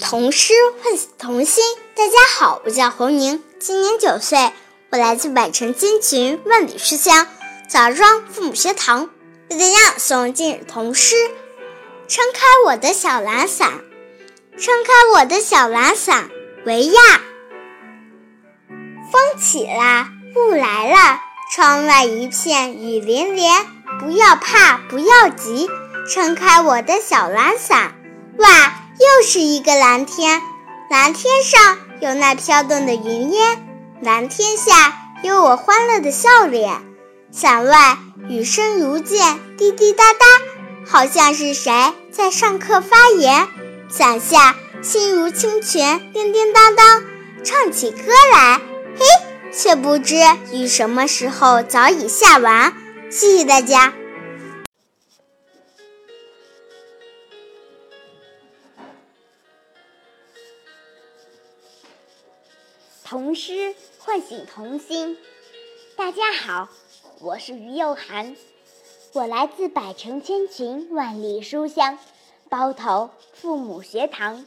童诗唤醒童心。大家好，我叫侯宁，今年九岁，我来自百城金群万里书香枣庄父母学堂，为大家朗诵今日童诗。撑开我的小蓝伞，撑开我的小蓝伞，维亚。风起了，雾来了，窗外一片雨连连。不要怕，不要急，撑开我的小蓝伞，哇！又是一个蓝天，蓝天上有那飘动的云烟，蓝天下有我欢乐的笑脸。伞外雨声如剑，滴滴答答，好像是谁在上课发言。伞下心如清泉，叮叮当当，唱起歌来。嘿，却不知雨什么时候早已下完。谢谢大家。童诗唤醒童心。大家好，我是于幼涵，我来自百城千群万里书香包头父母学堂，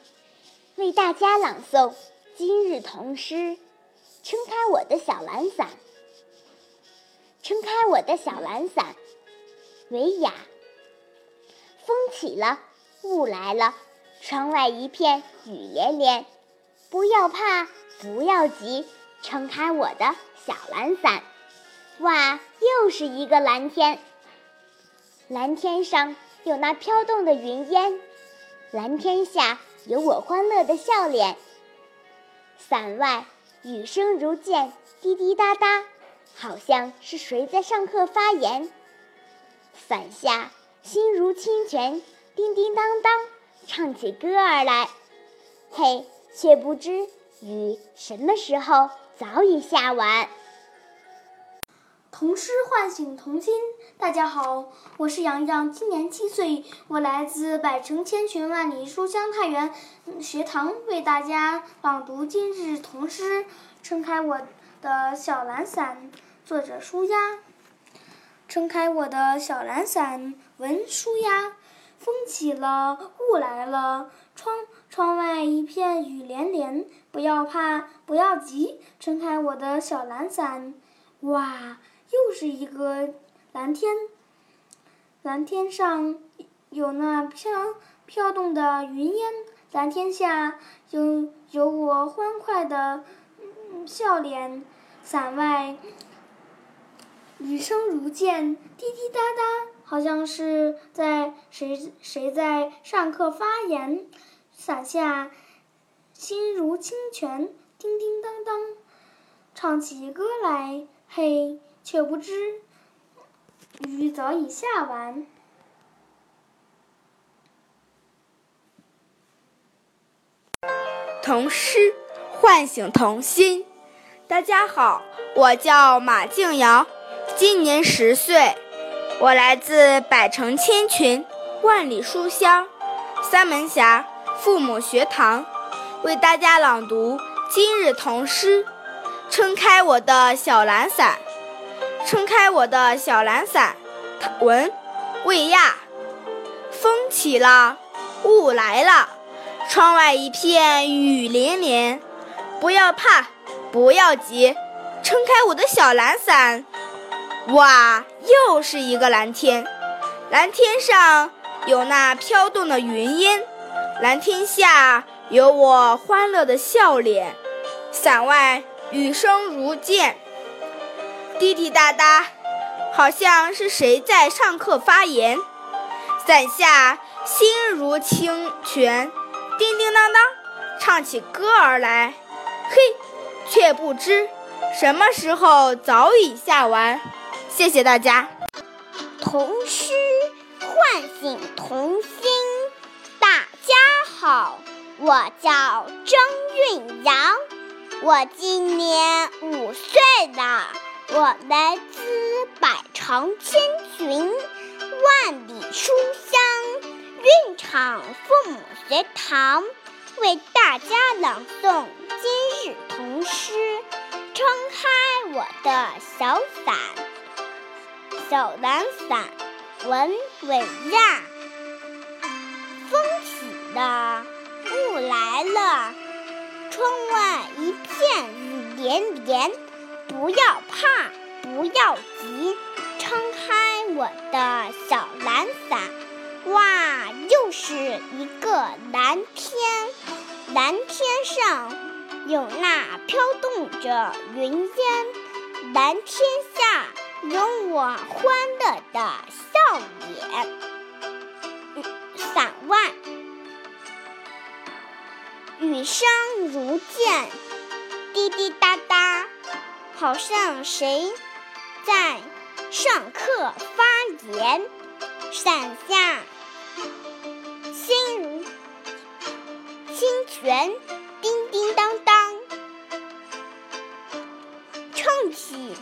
为大家朗诵今日童诗。撑开我的小蓝伞，撑开我的小蓝伞，维雅。风起了，雾来了，窗外一片雨连连，不要怕。不要急，撑开我的小蓝伞。哇，又是一个蓝天。蓝天上有那飘动的云烟，蓝天下有我欢乐的笑脸。伞外雨声如剑，滴滴答答，好像是谁在上课发言。伞下心如清泉，叮叮当当，唱起歌儿来。嘿，却不知。雨什么时候早已下完？童诗唤醒童心。大家好，我是洋洋，今年七岁，我来自百城千群万里书香太原学堂，为大家朗读今日童诗。撑开我的小蓝伞，作者舒压。撑开我的小蓝伞，文舒压。风起了，雾来了，窗窗外一片雨连连。不要怕，不要急，撑开我的小蓝伞。哇，又是一个蓝天，蓝天上有那飘飘动的云烟，蓝天下有有我欢快的笑脸。伞外雨声如剑，滴滴答答，好像是在谁谁在上课发言。伞下。心如清泉，叮叮当当，唱起歌来。嘿，却不知雨早已下完。童诗唤醒童心。大家好，我叫马静瑶，今年十岁，我来自百城千群，万里书香三门峡父母学堂。为大家朗读今日童诗：撑开我的小蓝伞，撑开我的小蓝伞。文，魏亚。风起了，雾来了，窗外一片雨连连。不要怕，不要急，撑开我的小蓝伞。哇，又是一个蓝天，蓝天上有那飘动的云烟，蓝天下。有我欢乐的笑脸，伞外雨声如剑，滴滴答答，好像是谁在上课发言。伞下心如清泉，叮叮当当，唱起歌儿来。嘿，却不知什么时候早已下完。谢谢大家。童诗唤醒童心，好。我叫张韵阳，我今年五岁了。我来自百城千群，万里书香韵场父母学堂，为大家朗诵今日童诗。撑开我的小伞，小蓝伞，文伟亚。的。雾来来了，窗外一片雨连连。不要怕，不要急，撑开我的小蓝伞。哇，又是一个蓝天，蓝天上有那飘动着云烟，蓝天下有我欢乐的笑脸。伞外，雨声如剑，滴滴答答，好像谁在上课发言。伞下，心如清泉，叮叮当当，唱起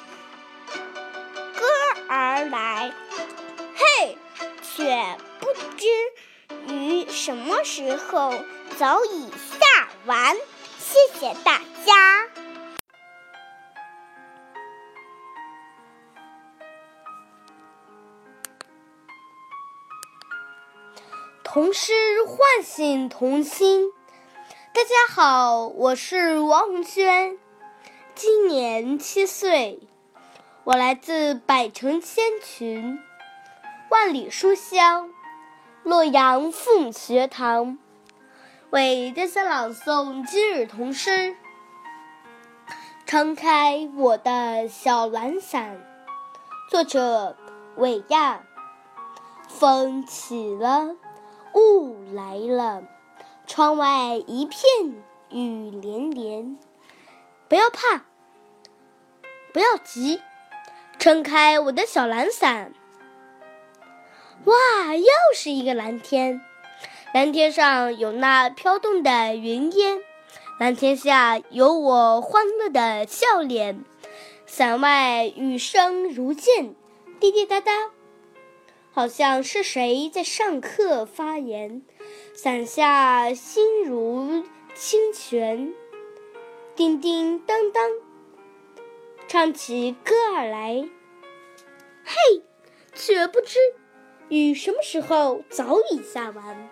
歌儿来。嘿，却不知于什么时候早已完。谢谢大家。童诗唤醒童心。大家好，我是王红轩，今年七岁，我来自百城千群、万里书香洛阳父母学堂，为大家朗诵今日童诗。撑开我的小蓝伞，作者韦亚。风起了。雾来了，窗外一片雨连连。不要怕，不要急，撑开我的小蓝伞。哇，又是一个蓝天，蓝天上有那飘动的云烟，蓝天下有我欢乐的笑脸。伞外雨声如剑，滴滴答答。好像是谁在上课发言，伞下心如清泉，叮叮当当，唱起歌儿来。嘿，却不知雨什么时候早已下完。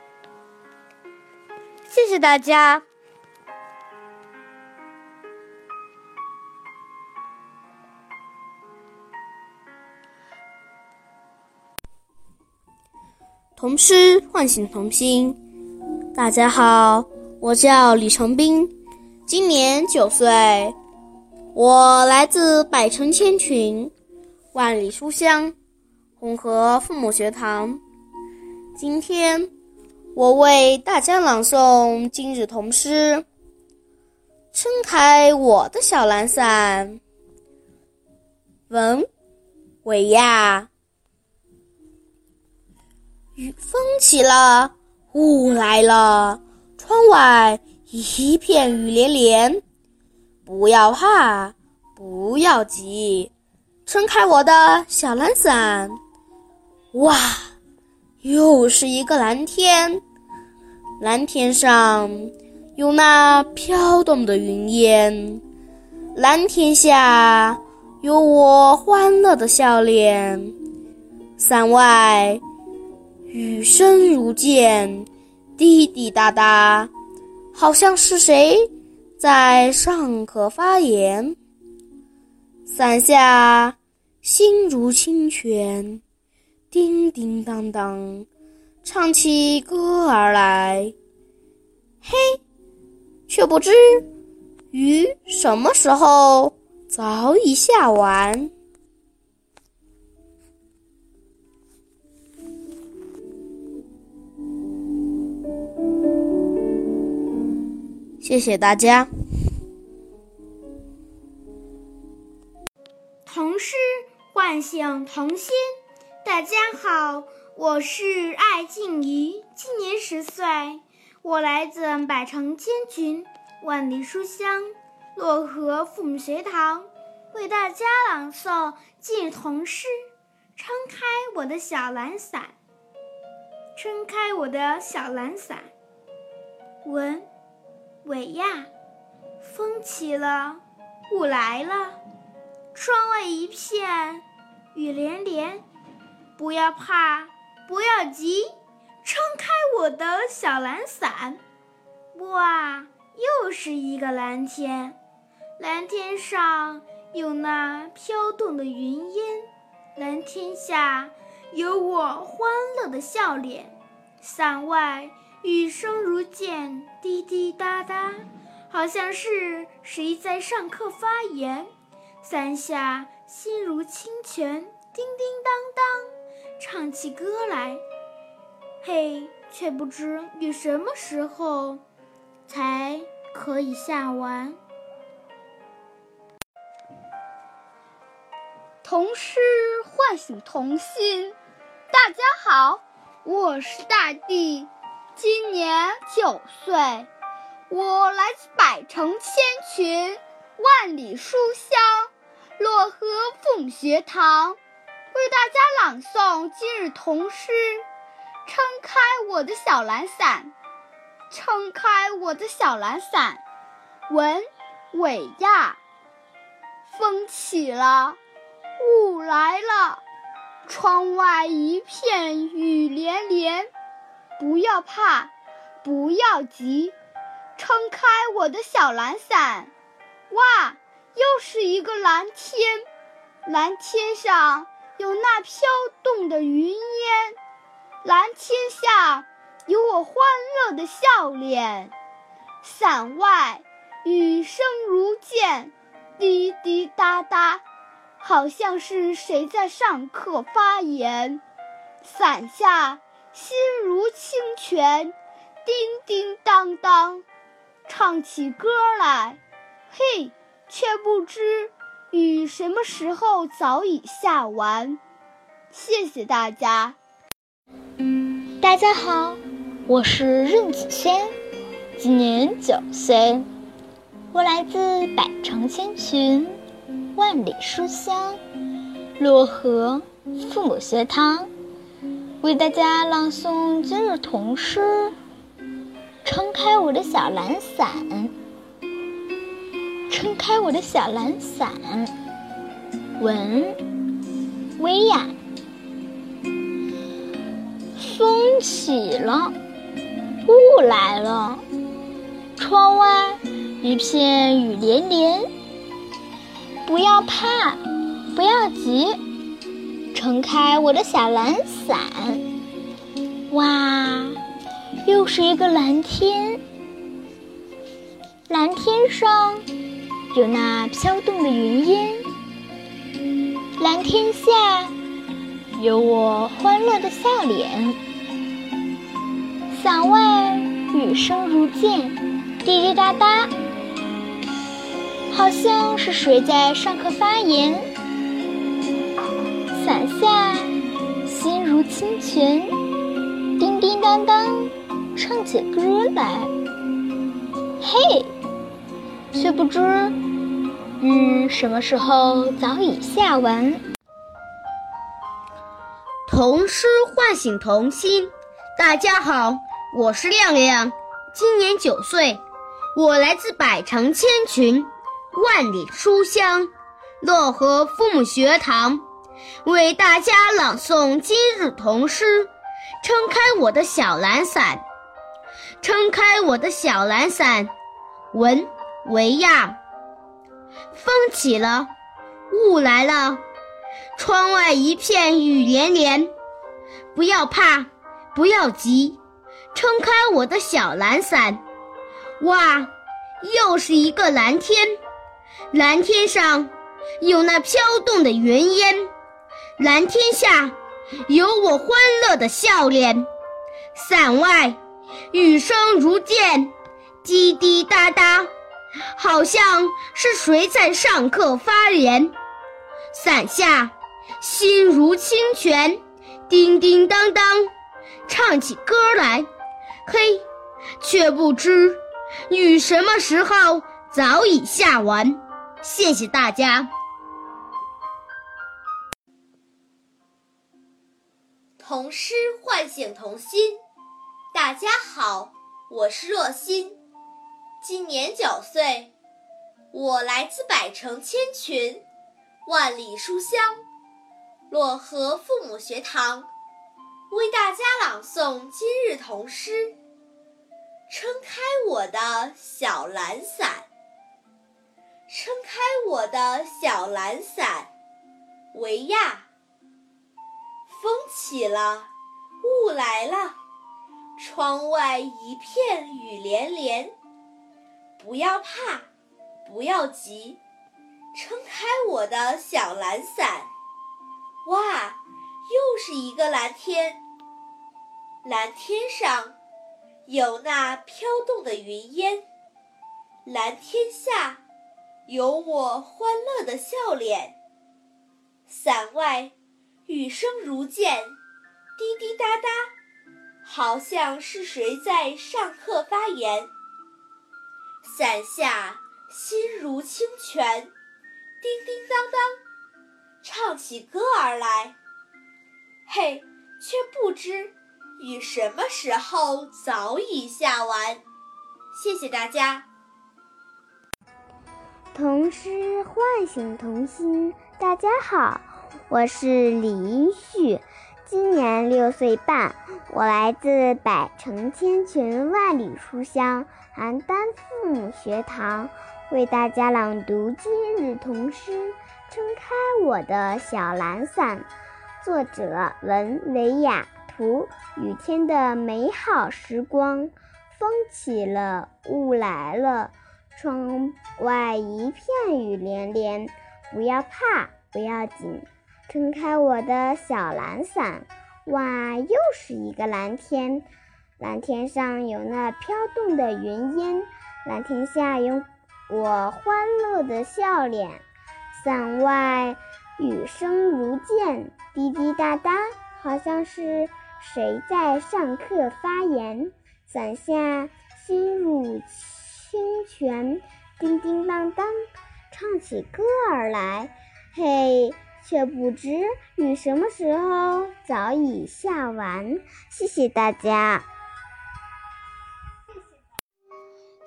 谢谢大家。童诗唤醒童心。大家好，我叫李成斌，今年九岁，我来自百城千群、万里书香红河父母学堂。今天，我为大家朗诵今日童诗。撑开我的小蓝伞。文，韦亚。雨风起了，雾来了，窗外一片雨连连。不要怕，不要急，撑开我的小蓝伞。哇，又是一个蓝天，蓝天上有那飘动的云烟，蓝天下有我欢乐的笑脸。伞外。雨声如剑，滴滴答答，好像是谁在上课发言。伞下心如清泉，叮叮当当，唱起歌儿来。嘿，却不知雨什么时候早已下完。谢谢大家。童诗唤醒童心。大家好，我是艾静怡，今年十岁，我来自百城千群、万里书香漯河父母学堂，为大家朗诵今日童诗。撑开我的小蓝伞，撑开我的小蓝伞。文。伟亚，风起了，雾来了，窗外一片雨连连。不要怕，不要急，撑开我的小蓝伞。哇，又是一个蓝天，蓝天上有那飘动的云烟，蓝天下有我欢乐的笑脸。伞外雨声如剑，滴滴答答，好像是谁在上课发言。伞下心如清泉，叮叮当当，唱起歌来。嘿，却不知雨什么时候才可以下完。童诗唤醒童心。大家好，我是大地，今年九岁，我来自百城千群，万里书香。漯河凤学堂为大家朗诵今日童诗。撑开我的小蓝伞，撑开我的小蓝伞。文伟亚。风起了，雾来了，窗外一片雨连连。不要怕，不要急，撑开我的小蓝伞。哇！又是一个蓝天，蓝天上有那飘动的云烟，蓝天下有我欢乐的笑脸。伞外雨声如剑，滴滴答答，好像是谁在上课发言。伞下心如清泉，叮叮当当，唱起歌来，嘿。却不知雨什么时候早已下完。谢谢大家。大家好，我是任子轩，今年九岁，我来自百城千群，万里书香，漯河父母学堂，为大家朗诵今日童诗。撑开我的小蓝伞。撑开我的小蓝伞，文薇娅。风起了，雾来了，窗外一片雨连连。不要怕，不要急，撑开我的小蓝伞。哇，又是一个蓝天，蓝天上。有那飘动的云烟，蓝天下有我欢乐的笑脸。伞外雨声如剑，滴滴答答，好像是谁在上课发言。伞下心如清泉，叮叮当当，唱起歌来。嘿！却不知雨什么时候早已下完。童诗唤醒童心。大家好，我是亮亮，今年九岁，我来自百城千群，万里书香，漯河父母学堂，为大家朗诵今日童诗。撑开我的小蓝伞，撑开我的小蓝伞。文。维亚，风起了，雾来了，窗外一片雨连连。不要怕，不要急，撑开我的小蓝伞。哇，又是一个蓝天，蓝天上有那飘动的云烟，蓝天下有我欢乐的笑脸。伞外雨声如剑，滴滴答答。好像是谁在上课发言，伞下心如清泉，叮叮当当，唱起歌来。嘿，却不知雨什么时候早已下完。谢谢大家。童诗唤醒童心。大家好，我是若欣。今年九岁，我来自百城千群，万里书香，漯河父母学堂，为大家朗诵今日童诗。撑开我的小蓝伞，撑开我的小蓝伞，维亚。风起了，雾来了，窗外一片雨连连。不要怕，不要急，撑开我的小蓝伞。哇，又是一个蓝天，蓝天上。有那飘动的云烟，蓝天下有我欢乐的笑脸。伞外雨声如剑，滴滴答答，好像是谁在上课发言。伞下心如清泉，叮叮当当，唱起歌儿来。嘿，却不知。雨什么时候早已下完？谢谢大家。童诗唤醒童心，大家好，我是李一旭，今年六岁半，我来自百城千群万里书香邯郸父母学堂，为大家朗读今日童诗《撑开我的小蓝伞》，作者文维亚。图雨天的美好时光，风起了，雾来了，窗外一片雨连连。不要怕，不要紧，撑开我的小蓝伞。哇，又是一个蓝天，蓝天上有那飘动的云烟，蓝天下有我欢乐的笑脸。伞外雨声如剑，滴滴答答，好像是。谁在上课发言？伞下心如清泉，叮叮当当，唱起歌儿来。嘿，却不知雨什么时候早已下完。谢谢大家。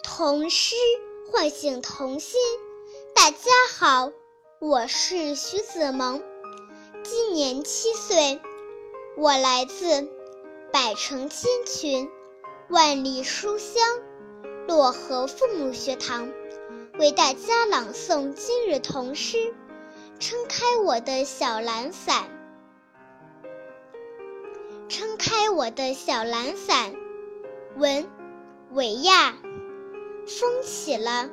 童诗唤醒童心。大家好，我是徐子萌，今年七岁。我来自百城千群、万里书香漯河父母学堂，为大家朗诵今日童诗。撑开我的小蓝伞，撑开我的小蓝伞。文维亚，风起了，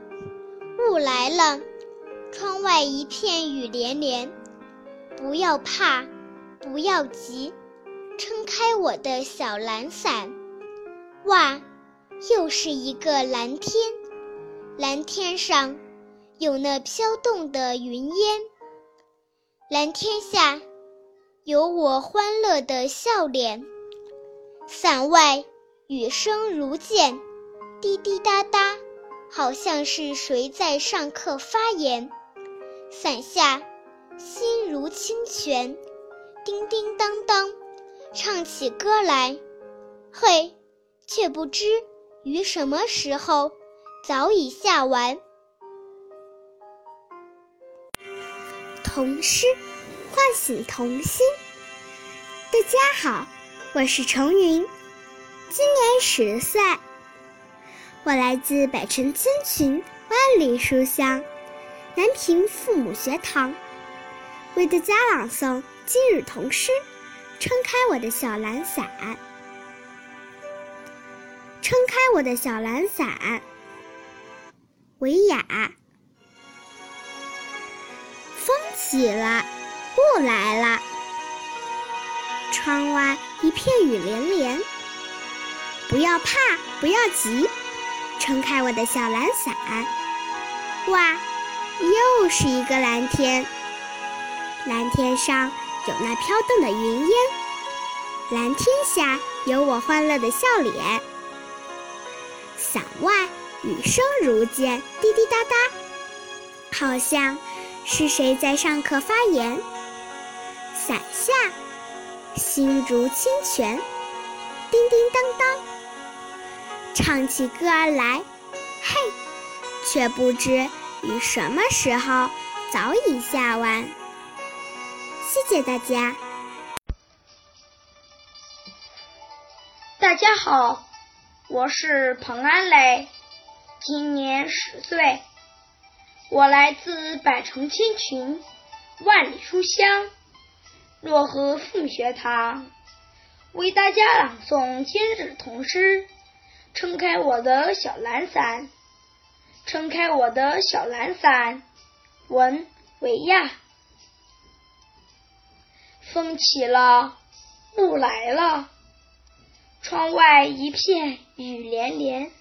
雾来了，窗外一片雨连连。不要怕，不要急。撑开我的小蓝伞，哇，又是一个蓝天，蓝天上有那飘动的云烟，蓝天下有我欢乐的笑脸。伞外雨声如剑，滴滴答答，好像是谁在上课发言。伞下心如清泉，叮叮当当。唱起歌来，嘿，却不知雨什么时候早已下完。童诗唤醒童心。大家好，我是程云，今年十岁，我来自百城千群万里书香南平父母学堂，为大家朗诵今日童诗。撑开我的小蓝伞，撑开我的小蓝伞。维亚，风起了，雾来了，窗外一片雨连连。不要怕，不要急，撑开我的小蓝伞。哇，又是一个蓝天，蓝天上。有那飘动的云烟，蓝天下有我欢乐的笑脸。伞外雨声如剑，滴滴答答，好像是谁在上课发言。伞下心如清泉，叮叮当当，唱起歌儿来。嘿，却不知雨什么时候早已下完。谢谢大家。大家好，我是彭安磊，今年十岁，我来自百城千群，万里书香漯河父母学堂，为大家朗诵今日童诗。撑开我的小蓝伞，撑开我的小蓝伞。文维亚，风起了，雾来了。窗外一片雨连连，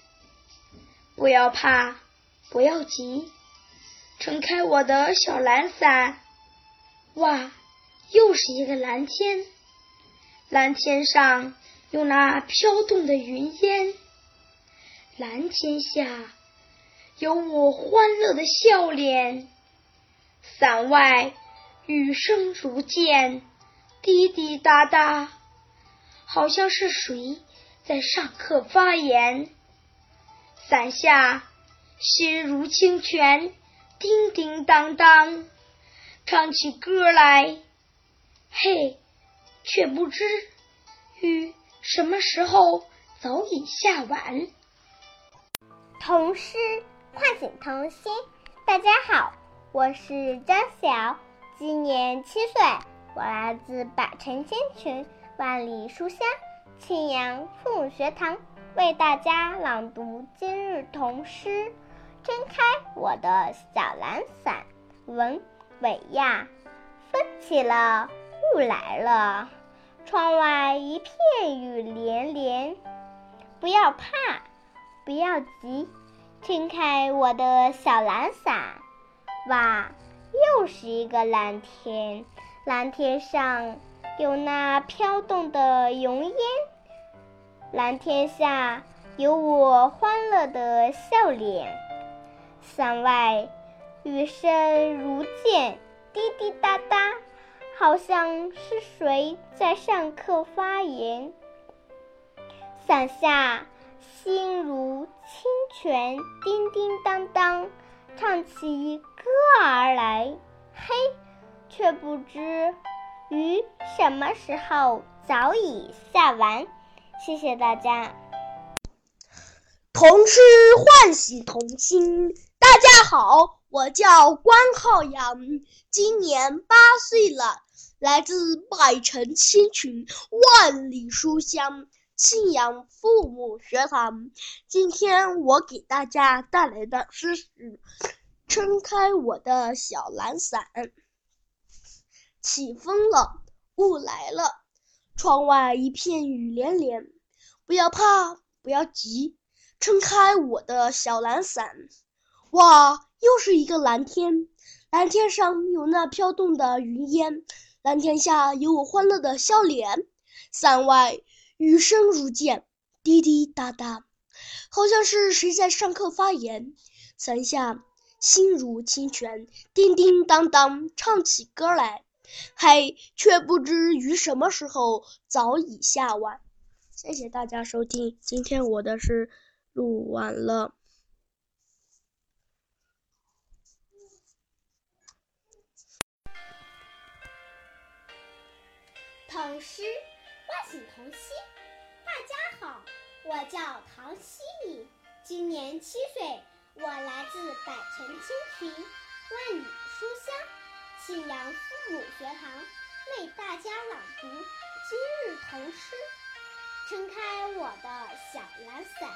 不要怕，不要急，撑开我的小蓝伞。哇，又是一个蓝天，蓝天上有那飘动的云烟，蓝天下有我欢乐的笑脸。伞外雨声如剑，滴滴答答。好像是谁在上课发言？伞下心如清泉，叮叮当当，唱起歌来。嘿，却不知雨什么时候早已下完。童诗唤醒童心。大家好，我是张晓，今年七岁，我来自百城千群。万里书香，庆阳父母学堂为大家朗读今日童诗。撑开我的小蓝伞，文伟亚。风起了，雾来了，窗外一片雨连连。不要怕，不要急，撑开我的小蓝伞。哇，又是一个蓝天，蓝天上。有那飘动的云烟，蓝天下有我欢乐的笑脸。伞外雨声如剑，滴滴答答，好像是谁在上课发言。伞下心如清泉，叮叮当当，唱起歌儿来。嘿，却不知。雨什么时候早已下完？谢谢大家。童诗唤醒童心。大家好，我叫关浩洋，今年八岁了，来自百城千群，万里书香，信阳父母学堂。今天我给大家带来的诗是《撑开我的小蓝伞》。起风了，雾来了，窗外一片雨连连。不要怕，不要急，撑开我的小蓝伞。哇，又是一个蓝天，蓝天上有那飘动的云烟，蓝天下有我欢乐的笑脸。伞外雨声如剑，滴滴答答，好像是谁在上课发言。伞下心如清泉，叮叮当当，唱起歌来。嘿，却不知雨什么时候早已下完。谢谢大家收听，今天我的是录完了。童诗唤醒童心。大家好，我叫唐希米，今年七岁，我来自百城千群，万里书香。信阳父母学堂为大家朗读今日童诗。撑开我的小蓝伞，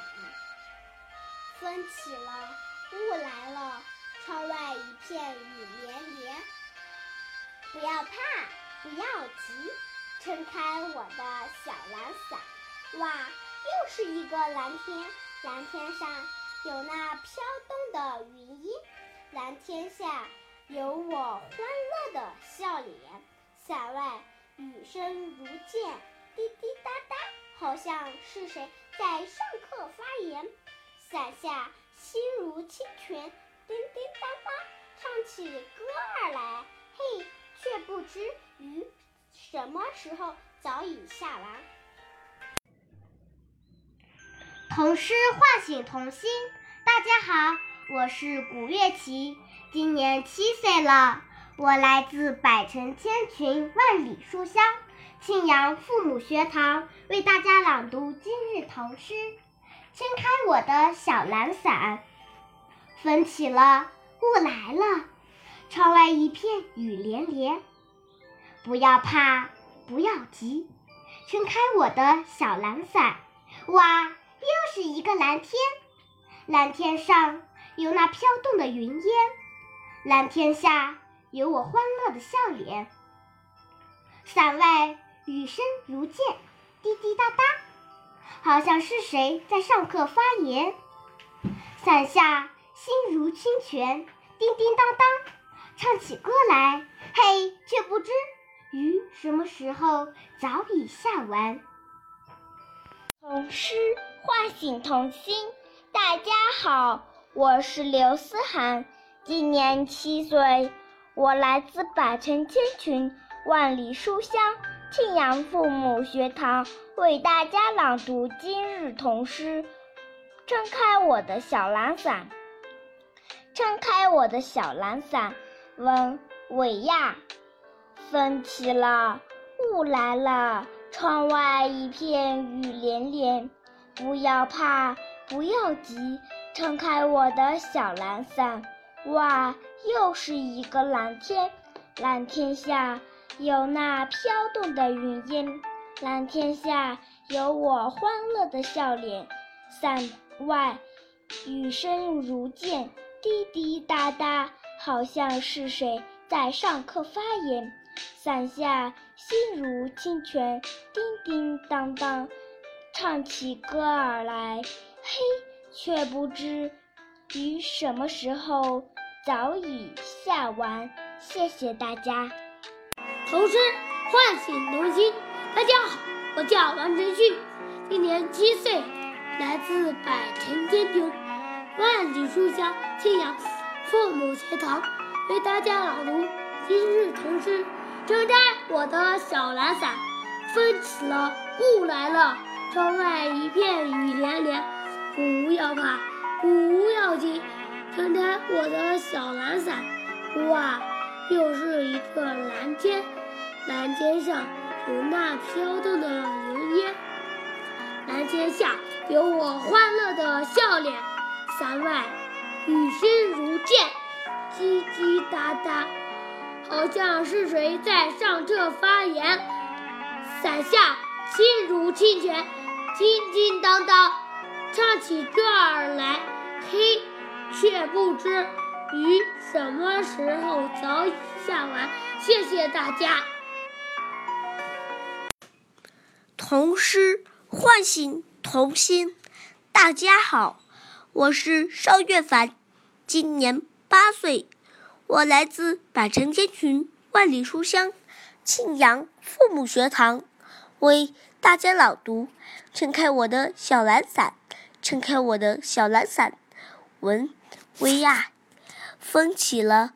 风起了，雾来了，窗外一片雨连连。不要怕，不要急，撑开我的小蓝伞。哇，又是一个蓝天，蓝天上有那飘动的云烟，蓝天下。有我欢乐的笑脸，伞外雨声如剑，滴滴答答，好像是谁在上课发言。伞下心如清泉，叮叮当当，唱起歌儿来。嘿，却不知雨什么时候早已下完。童诗唤醒童心，大家好，我是古月琪。今年七岁了，我来自百城千群，万里书香，庆阳父母学堂为大家朗读今日童诗。撑开我的小蓝伞。风起了，雾来了，窗外一片雨连连。不要怕，不要急，撑开我的小蓝伞。哇，又是一个蓝天，蓝天上有那飘动的云烟，蓝天下有我欢乐的笑脸。伞外雨声如剑，滴滴答答，好像是谁在上课发言。伞下心如清泉，叮叮当当，唱起歌来，嘿，却不知雨什么时候早已下完。童诗唤醒童心。大家好，我是刘思涵，今年七岁，我来自百城千群、万里书香庆阳父母学堂，为大家朗读今日童诗。撑开我的小蓝伞，撑开我的小蓝伞。问韦亚，风起了，雾来了。窗外一片雨连连，不要怕，不要急，撑开我的小蓝伞。哇，又是一个蓝天，蓝天下有那飘动的云烟，蓝天下有我欢乐的笑脸。伞外雨声如剑，滴滴答答，好像是谁在上课发言。伞下心如清泉，叮叮当当，唱起歌儿来。嘿，却不知雨什么时候早已下完。谢谢大家。童诗唤醒童心。大家好，我叫王晨旭，今年七岁，来自百城千群、万里书香庆阳父母学堂，为大家朗读今日童诗。撑开我的小蓝伞，风起了，雾来了，窗外一片雨连连。不要怕，不要紧，撑开我的小蓝伞。哇，又是一个蓝天，蓝天上有那飘动的云烟，蓝天下有我欢乐的笑脸。伞外雨声如剑，滴滴答答。好像是谁在上课发言，伞下心如清泉，叮叮当当，唱起歌儿来。嘿，却不知雨什么时候早已下完。谢谢大家。童诗唤醒童心。大家好，我是邵月凡，今年八岁。我来自百城千群、万里书香庆阳父母学堂，为大家朗读。撑开我的小蓝伞，撑开我的小蓝伞。文薇娅，风起了，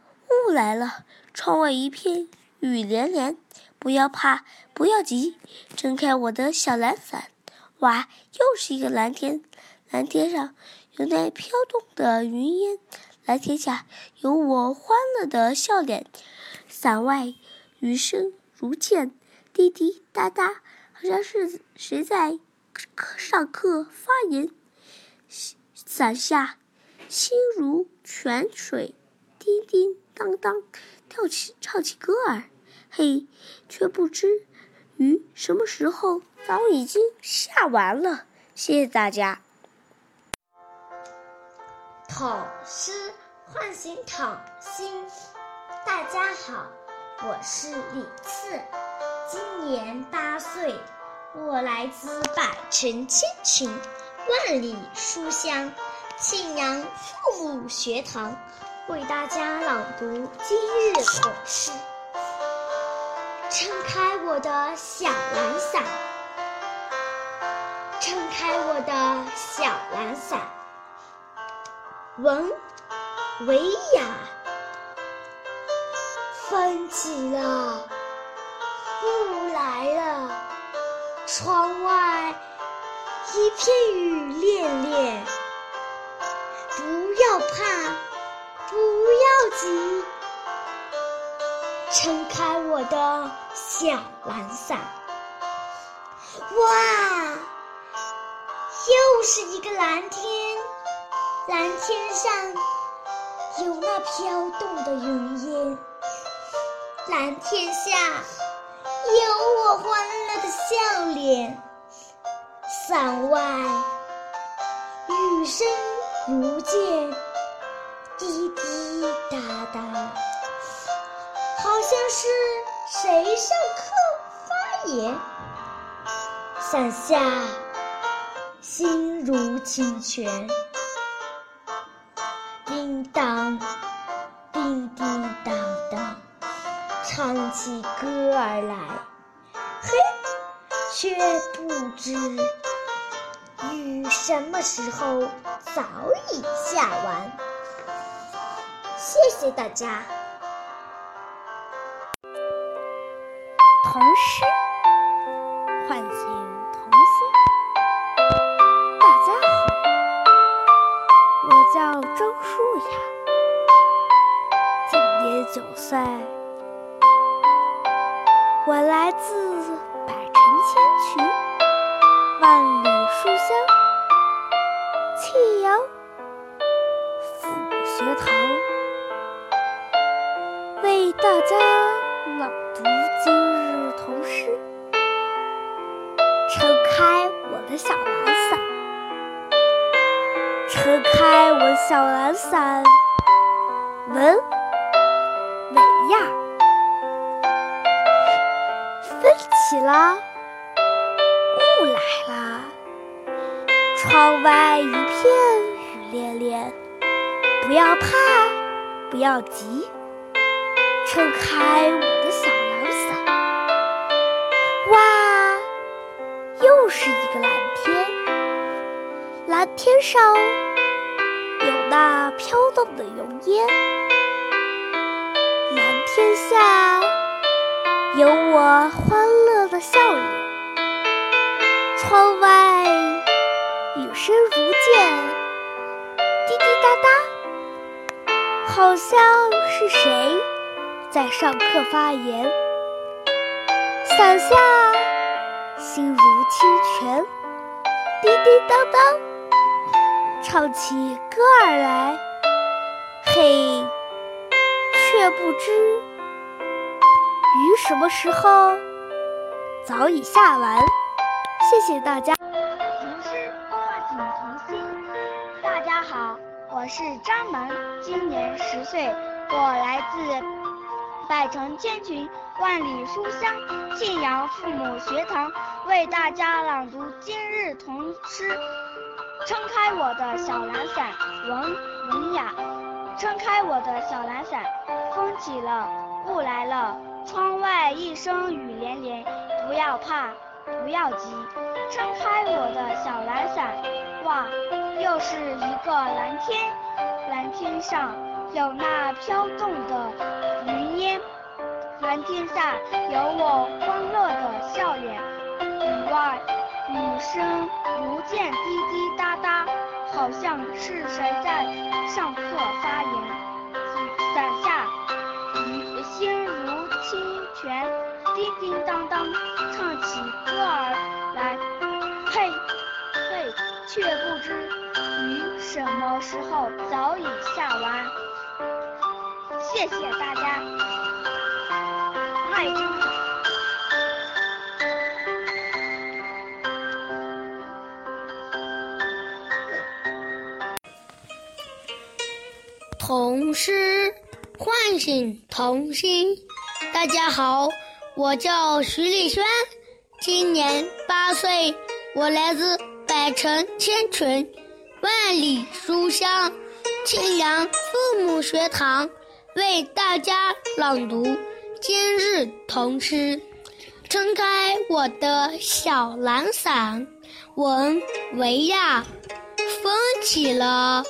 雾来了，窗外一片雨连连。不要怕，不要急，撑开我的小蓝伞。哇，又是一个蓝天，蓝天上有那飘动的云烟。蓝天下有我欢乐的笑脸，伞外雨声如剑，滴滴答答，好像是谁在上课发言。伞下心如泉水，叮叮当当，跳起唱起歌儿。嘿，却不知雨什么时候早已经下完了。谢谢大家。童诗唤醒童心。大家好，我是李次，今年八岁，我来自百城千群、万里书香庆阳父母学堂，为大家朗读今日童诗。撑开我的小蓝伞，撑开我的小蓝伞。文，维雅，风起了，雾来了，窗外一片雨连连。不要怕，不要急，撑开我的小蓝伞。哇，又是一个蓝天，蓝天上有那飘动的云烟，蓝天下有我欢乐的笑脸。伞外雨声如剑，滴滴答答，好像是谁上课发言。伞下。心如清泉，叮叮当当，唱起歌儿来。嘿，却不知雨什么时候早已下完。谢谢大家。童诗唤醒童心。大家好，我叫周舒雅。九岁，我来自百城千群，万里书香，庆阳府学堂，为大家朗读今日童诗。撑开我的小蓝伞，撑开我的小蓝伞，闻。起了，雾来了，窗外一片雨连连。不要怕，不要急，撑开我的小蓝伞。哇，又是一个蓝天，蓝天上有那飘动的云烟。蓝天下有我欢乐笑脸，窗外雨声如剑，滴滴答答，好像是谁在上课发言。伞下心如清泉，滴滴答答，唱起歌儿来。嘿。却不知雨什么时候早已下完。谢谢大家。童诗唤醒童心。大家好，我是张萌，今年十岁，我来自百城千群，万里书香庆阳父母学堂，为大家朗读今日童诗。撑开我的小蓝伞，文文雅。撑开我的小蓝伞。风起了，雾来了，窗外一声雨连连。不要怕，不要急，撑开我的小蓝伞。哇，又是一个蓝天，蓝天上有那飘动的云烟，蓝天下有我欢乐的笑脸。雨外雨声不见，滴滴答答，好像是谁在上课发言。清泉叮叮当当唱起歌儿来，嘿，嘿，却不知雨什么时候早已下完。谢谢大家，爱听。童诗唤醒童心。大家好，我叫徐丽轩，今年八岁，我来自百城千群，万里书香庆阳父母学堂，为大家朗读今日童诗。撑开我的小蓝伞，文维亚，风起了，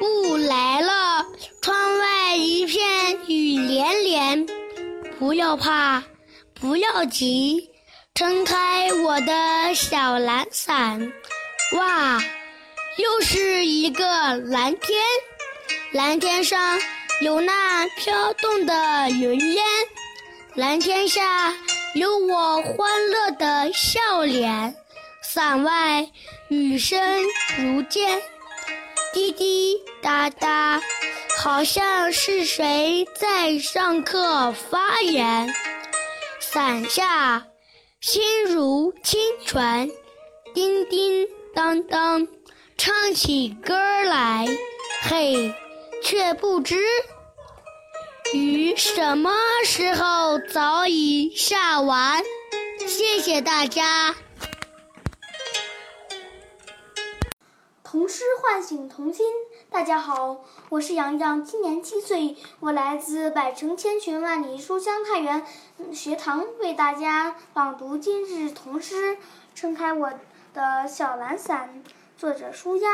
雾来了，窗外一片雨连连。不要怕，不要急，撑开我的小蓝伞。哇，又是一个蓝天，蓝天上有那飘动的云烟，蓝天下有我欢乐的笑脸。伞外雨声如剑，滴滴答答，好像是谁在上课发言。伞下心如清泉，叮叮当当，唱起歌来，嘿，却不知雨什么时候早已下完。谢谢大家。童诗唤醒童心。大家好，我是洋洋，今年七岁，我来自百城千群万里书香太原学堂，为大家朗读今日童诗。撑开我的小蓝伞，作者舒丫。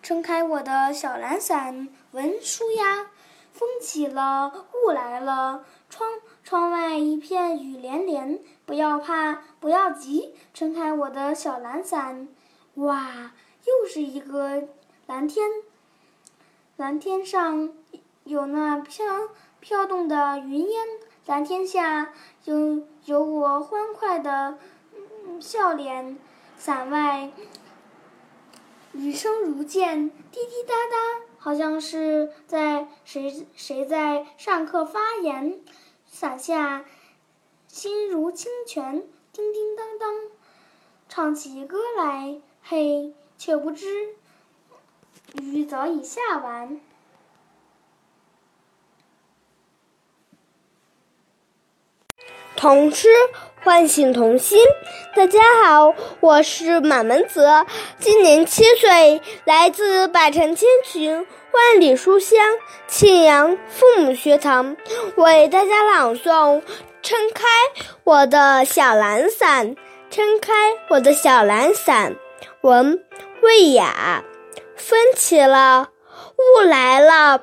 撑开我的小蓝伞，文舒丫。风起了，雾来了，窗窗外一片雨连连。不要怕，不要急，撑开我的小蓝伞。哇，又是一个蓝天。蓝天上有那飘飘动的云烟，蓝天下有有我欢快的笑脸。伞外雨声如剑，滴滴答答，好像是在谁谁在上课发言。伞下心如清泉，叮叮当当，唱起歌来，嘿，却不知。雨早已下完。童诗唤醒童心。大家好，我是马门泽，今年七岁，来自百城千群、万里书香庆阳父母学堂，为大家朗诵《撑开我的小蓝伞》。撑开我的小蓝伞，文魏雅。风起了，雾来了，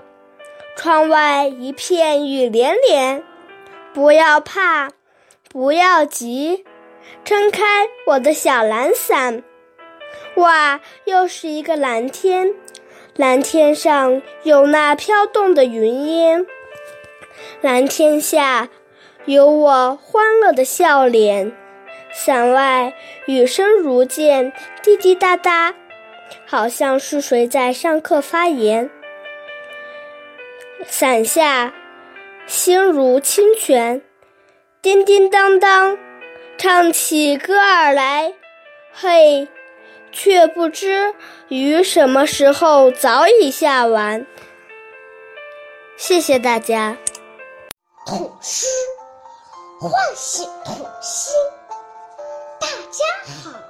窗外一片雨连连。不要怕，不要急，撑开我的小蓝伞。哇，又是一个蓝天，蓝天上有那飘动的云烟，蓝天下有我欢乐的笑脸。伞外雨声如剑，滴滴答答。好像是谁在上课发言。伞下心如清泉，叮叮当当，唱起歌儿来。嘿，却不知雨什么时候早已下完。谢谢大家。童诗唤醒童心。大家好。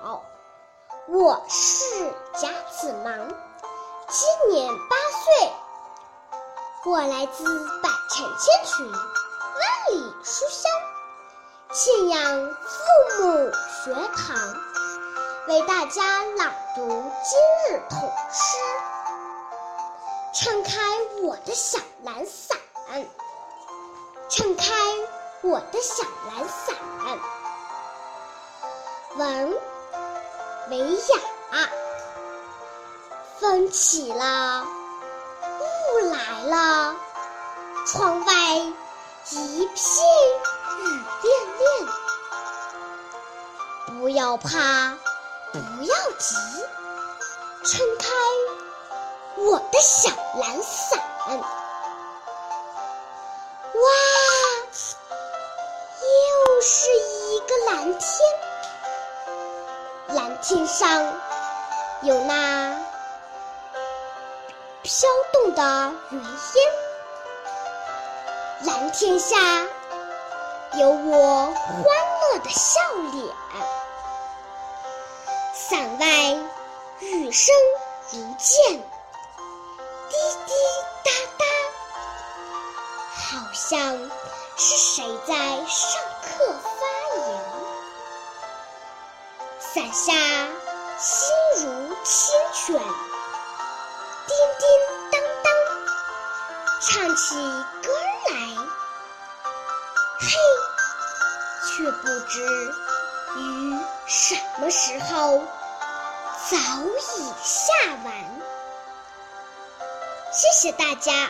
我是贾子芒，今年八岁，我来自百城千群，万里书香，庆阳父母学堂，为大家朗读今日童诗。撑开我的小蓝伞，撑开我的小蓝伞，文。维雅，风起了，雾来了，窗外一片雨恋恋。不要怕，不要急，撑开我的小蓝伞。哇，又是一个蓝天。天上有那飘动的云烟，蓝天下有我欢乐的笑脸。伞外雨声如剑，滴滴答答，好像是谁在上课。伞下心如清泉，叮叮当当，唱起歌来。嘿，却不知雨什么时候早已下完。谢谢大家。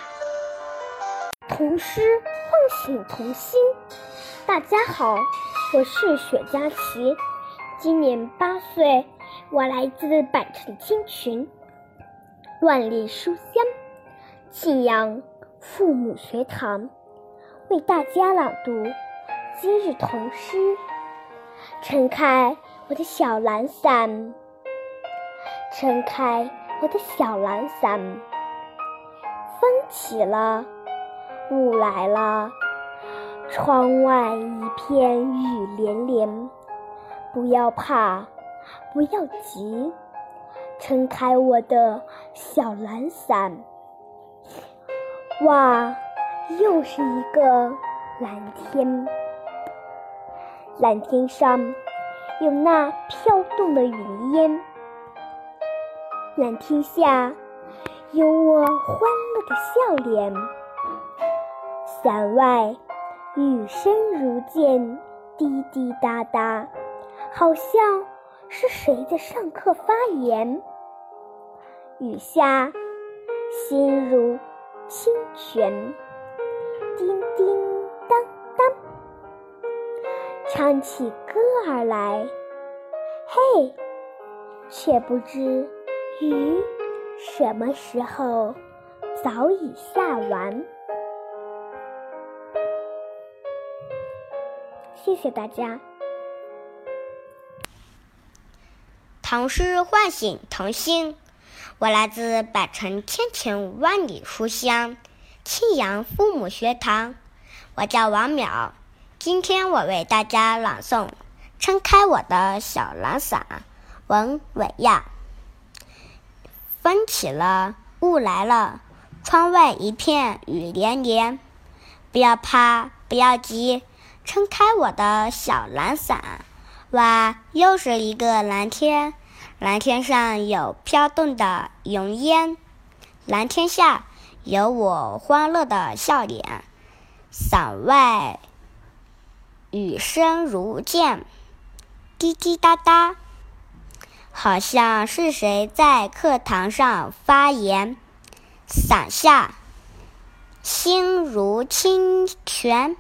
童诗唤醒童心。大家好，我是雪佳琪。今年八岁，我来自百城千群，万里书香，庆阳父母学堂，为大家朗读今日童诗。撑开我的小蓝伞，撑开我的小蓝伞，风起了，雾来了，窗外一片雨连连。不要怕，不要急，撑开我的小蓝伞。哇，又是一个蓝天，蓝天上有那飘动的云烟，蓝天下有我欢乐的笑脸。伞外雨声如剑，滴滴答答。好像是谁在上课发言。雨下，心如清泉，叮叮当当，唱起歌儿来。嘿，却不知雨什么时候早已下完。谢谢大家。唐诗唤醒童心。我来自百城千群万里书香庆阳父母学堂，我叫王淼。今天我为大家朗诵《撑开我的小蓝伞》，文伟亚。风起了，雾来了，窗外一片雨连连。不要怕，不要急，撑开我的小蓝伞。哇，又是一个蓝天，蓝天上有飘动的云烟，蓝天下有我欢乐的笑脸。伞外雨声如剑，滴滴答答，好像是谁在课堂上发言。伞下心如清泉，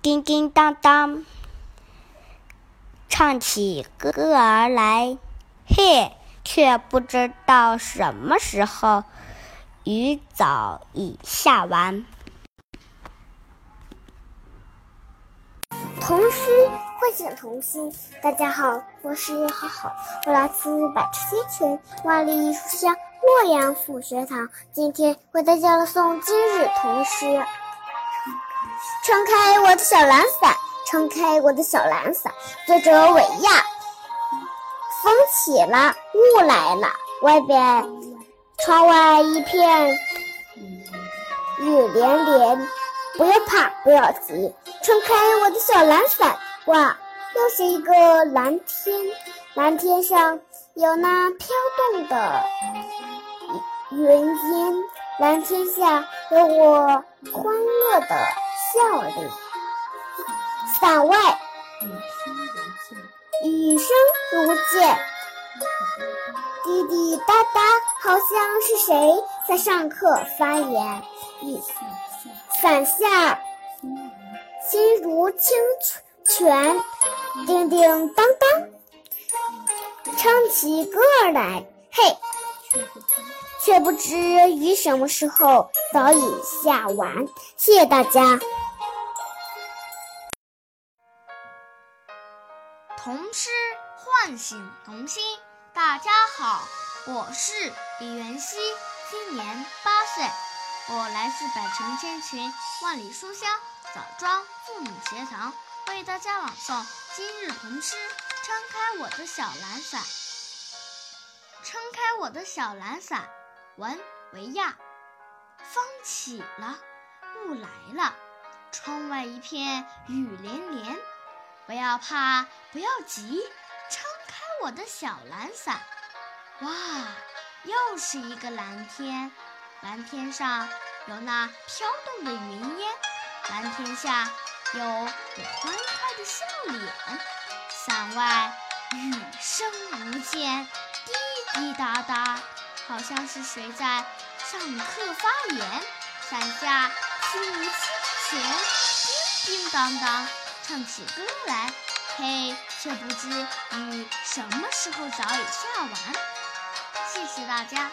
叮叮当当。唱起歌儿来，嘿，却不知道什么时候雨早已下完。童诗唤醒童心，大家好，我是好好，我来自百川千泉万里书香洛阳府学堂，今天为大家朗诵今日童诗。撑开我的小蓝伞。撑开我的小蓝伞，作者韦亚。风起了，雾来了，外边窗外一片雨连连。不要怕，不要急，撑开我的小蓝伞。哇，又是一个蓝天，蓝天上有那飘动的云烟，蓝天下有我欢乐的笑脸。伞外雨声如剑，滴滴答答，好像是谁在上课发言。伞下心如清泉，叮叮当当，唱起歌儿来。嘿，却不知雨什么时候早已下完。谢谢大家。童诗唤醒童心。大家好，我是李元熙，今年八岁，我来自百城千群万里书香枣庄父母学堂，为大家朗诵今日童诗。撑开我的小蓝伞，撑开我的小蓝伞。文维亚。风起了，雾来了，窗外一片雨连连。不要怕，不要急，撑开我的小蓝伞。哇，又是一个蓝天，蓝天上有那飘动的云烟，蓝天下有我欢快的笑脸。伞外雨声无间，滴滴答答，好像是谁在上课发言。伞下心如清泉，叮叮当当。唱起歌来，嘿，却不知雨什么时候早已下完。谢谢大家。